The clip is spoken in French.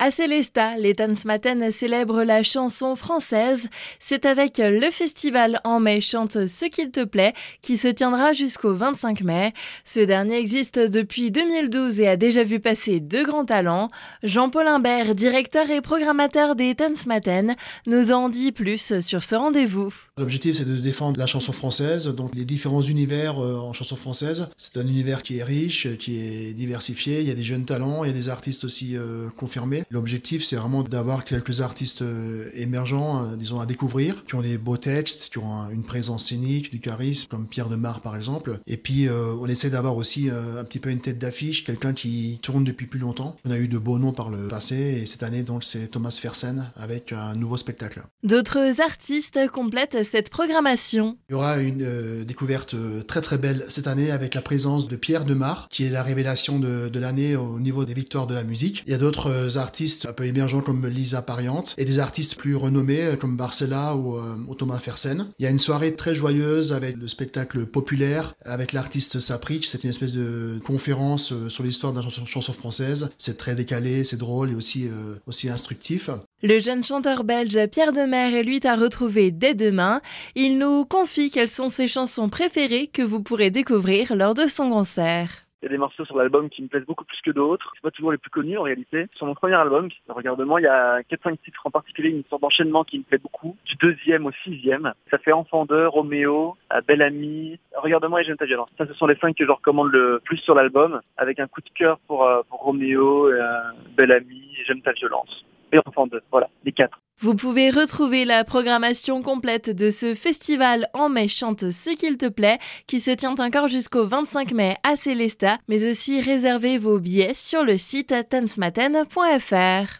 À Célestat, les Tanzmatten célèbrent la chanson française. C'est avec le festival En mai chante ce qu'il te plaît qui se tiendra jusqu'au 25 mai. Ce dernier existe depuis 2012 et a déjà vu passer deux grands talents. Jean-Paul Imbert, directeur et programmateur des Tanzmatten, nous en dit plus sur ce rendez-vous. L'objectif c'est de défendre la chanson française, donc les différents univers euh, en chanson française. C'est un univers qui est riche, qui est diversifié, il y a des jeunes talents, il y a des artistes aussi euh, confirmés. L'objectif, c'est vraiment d'avoir quelques artistes euh, émergents, euh, disons, à découvrir, qui ont des beaux textes, qui ont une présence scénique, du charisme, comme Pierre Demar par exemple. Et puis, euh, on essaie d'avoir aussi un petit peu une tête d'affiche, quelqu'un qui tourne depuis plus longtemps. On a eu de beaux noms par le passé, et cette année, donc, c'est Thomas Fersen avec un nouveau spectacle. D'autres artistes complètent cette programmation. Il y aura une découverte très très belle cette année avec la présence de Pierre Demar, qui est la révélation de, de l'année au niveau des victoires de la musique. Il y a d'autres artistes un peu émergents comme Lisa Pariante et des artistes plus renommés euh, comme Barcella euh, ou, Thomas Fersen. Il y a une soirée très joyeuse avec le spectacle populaire avec l'artiste Saprich. C'est une espèce de conférence euh, sur l'histoire de la chanson, française. C'est très décalé, c'est drôle et aussi, aussi instructif. Le jeune chanteur belge Pierre Demer est lui à retrouver dès demain. Il nous confie quelles sont ses chansons préférées que vous pourrez découvrir lors de son concert. Il y a des morceaux sur l'album qui me plaisent beaucoup plus que d'autres. C'est pas toujours les plus connus en réalité. Sur mon premier album, Regardement, il y a 4-5 titres en particulier, une sorte d'enchaînement qui me plaît beaucoup. Du deuxième au sixième. Ça fait Enfant de, Roméo, Belle Amie, Regardement et J'aime ta violence. Ça, ce sont les cinq que je recommande le plus sur l'album, avec un coup de cœur pour, euh, pour Roméo, euh, Belle et J'aime ta violence. Vous pouvez retrouver la programmation complète de ce festival En mai chante ce qu'il te plaît qui se tient encore jusqu'au 25 mai à Célestat, mais aussi réservez vos billets sur le site tansmaten.fr.